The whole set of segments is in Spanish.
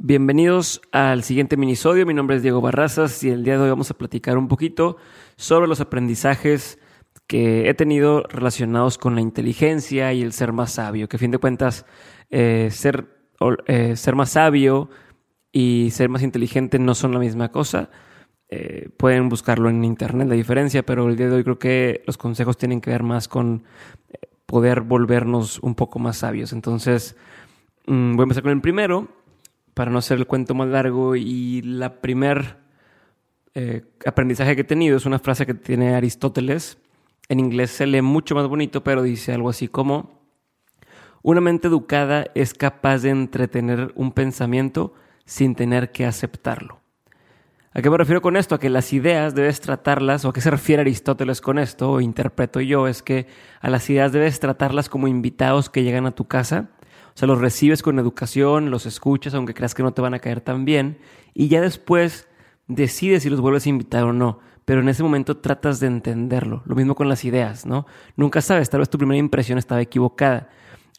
Bienvenidos al siguiente minisodio. Mi nombre es Diego Barrazas y el día de hoy vamos a platicar un poquito sobre los aprendizajes que he tenido relacionados con la inteligencia y el ser más sabio. Que a fin de cuentas, eh, ser, eh, ser más sabio y ser más inteligente no son la misma cosa. Eh, pueden buscarlo en internet la diferencia, pero el día de hoy creo que los consejos tienen que ver más con poder volvernos un poco más sabios. Entonces, mm, voy a empezar con el primero para no hacer el cuento más largo, y la primer eh, aprendizaje que he tenido es una frase que tiene Aristóteles. En inglés se lee mucho más bonito, pero dice algo así como, una mente educada es capaz de entretener un pensamiento sin tener que aceptarlo. ¿A qué me refiero con esto? A que las ideas debes tratarlas, o a qué se refiere Aristóteles con esto, o interpreto yo, es que a las ideas debes tratarlas como invitados que llegan a tu casa sea, los recibes con educación, los escuchas, aunque creas que no te van a caer tan bien, y ya después decides si los vuelves a invitar o no. Pero en ese momento tratas de entenderlo. Lo mismo con las ideas, ¿no? Nunca sabes, tal vez tu primera impresión estaba equivocada.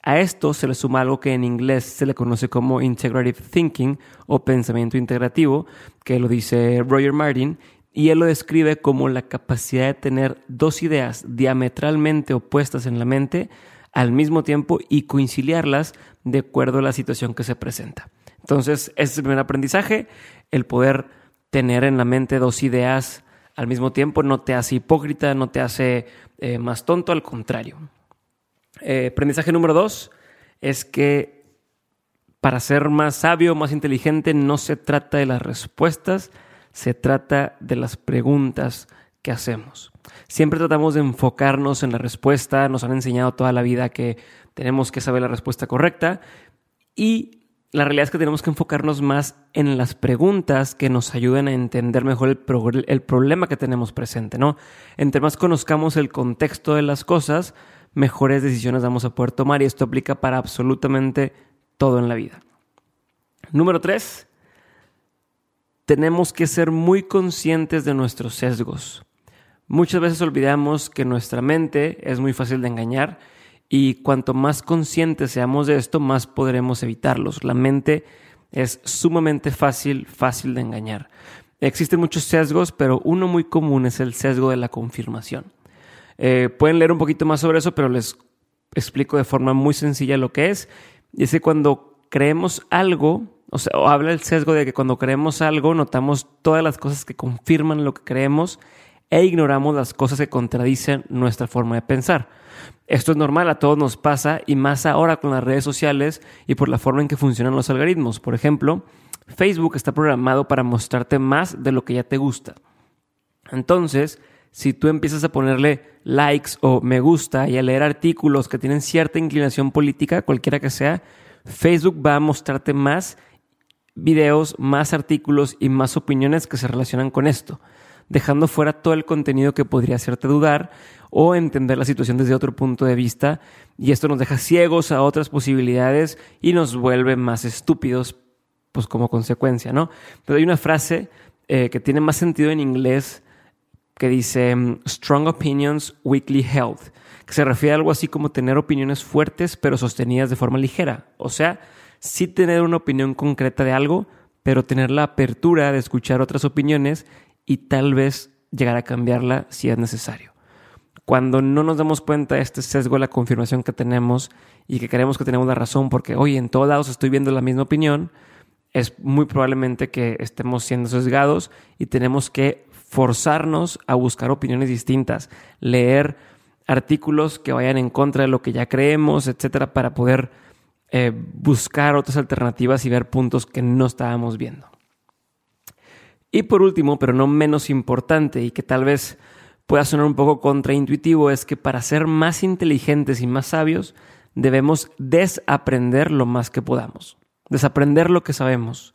A esto se le suma algo que en inglés se le conoce como integrative thinking o pensamiento integrativo, que lo dice Roger Martin, y él lo describe como la capacidad de tener dos ideas diametralmente opuestas en la mente al mismo tiempo y conciliarlas de acuerdo a la situación que se presenta. Entonces, ese es el primer aprendizaje, el poder tener en la mente dos ideas al mismo tiempo no te hace hipócrita, no te hace eh, más tonto, al contrario. Eh, aprendizaje número dos es que para ser más sabio, más inteligente, no se trata de las respuestas, se trata de las preguntas que hacemos. Siempre tratamos de enfocarnos en la respuesta, nos han enseñado toda la vida que tenemos que saber la respuesta correcta y la realidad es que tenemos que enfocarnos más en las preguntas que nos ayuden a entender mejor el, el problema que tenemos presente, ¿no? Entre más conozcamos el contexto de las cosas, mejores decisiones vamos a poder tomar y esto aplica para absolutamente todo en la vida. Número tres, tenemos que ser muy conscientes de nuestros sesgos. Muchas veces olvidamos que nuestra mente es muy fácil de engañar y cuanto más conscientes seamos de esto, más podremos evitarlos. La mente es sumamente fácil, fácil de engañar. Existen muchos sesgos, pero uno muy común es el sesgo de la confirmación. Eh, pueden leer un poquito más sobre eso, pero les explico de forma muy sencilla lo que es. Y es que cuando creemos algo, o sea, habla el sesgo de que cuando creemos algo, notamos todas las cosas que confirman lo que creemos e ignoramos las cosas que contradicen nuestra forma de pensar. Esto es normal, a todos nos pasa y más ahora con las redes sociales y por la forma en que funcionan los algoritmos. Por ejemplo, Facebook está programado para mostrarte más de lo que ya te gusta. Entonces, si tú empiezas a ponerle likes o me gusta y a leer artículos que tienen cierta inclinación política, cualquiera que sea, Facebook va a mostrarte más videos, más artículos y más opiniones que se relacionan con esto dejando fuera todo el contenido que podría hacerte dudar o entender la situación desde otro punto de vista y esto nos deja ciegos a otras posibilidades y nos vuelve más estúpidos pues como consecuencia, ¿no? Pero hay una frase eh, que tiene más sentido en inglés que dice mm, strong opinions weakly held, que se refiere a algo así como tener opiniones fuertes pero sostenidas de forma ligera, o sea, sí tener una opinión concreta de algo, pero tener la apertura de escuchar otras opiniones y tal vez llegar a cambiarla si es necesario. Cuando no nos damos cuenta de este sesgo de la confirmación que tenemos y que creemos que tenemos la razón porque, oye, en todos lados estoy viendo la misma opinión, es muy probablemente que estemos siendo sesgados y tenemos que forzarnos a buscar opiniones distintas, leer artículos que vayan en contra de lo que ya creemos, etcétera, para poder eh, buscar otras alternativas y ver puntos que no estábamos viendo. Y por último, pero no menos importante y que tal vez pueda sonar un poco contraintuitivo, es que para ser más inteligentes y más sabios debemos desaprender lo más que podamos, desaprender lo que sabemos,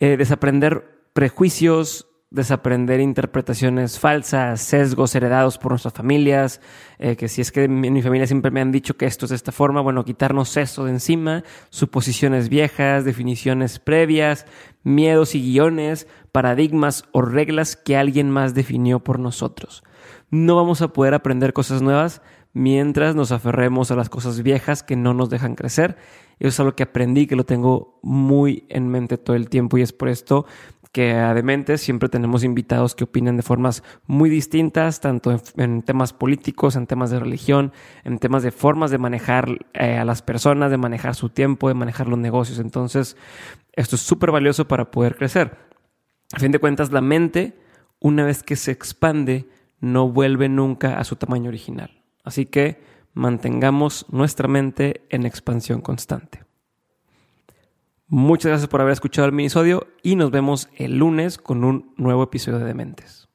eh, desaprender prejuicios, desaprender interpretaciones falsas, sesgos heredados por nuestras familias, eh, que si es que en mi familia siempre me han dicho que esto es de esta forma, bueno, quitarnos eso de encima, suposiciones viejas, definiciones previas, miedos y guiones, paradigmas o reglas que alguien más definió por nosotros. No vamos a poder aprender cosas nuevas mientras nos aferremos a las cosas viejas que no nos dejan crecer. Eso es algo que aprendí, que lo tengo muy en mente todo el tiempo y es por esto que a Dementes siempre tenemos invitados que opinan de formas muy distintas, tanto en, temas políticos, en temas de religión, en temas de formas de manejar eh, a las personas, de manejar su tiempo, de manejar los negocios. Entonces, esto es súper valioso para poder crecer. A fin de cuentas, la mente, una vez que se expande, no vuelve nunca a su tamaño original. Así que mantengamos nuestra mente en expansión constante. Muchas gracias por haber escuchado el minisodio y nos vemos el lunes con un nuevo episodio de Dementes.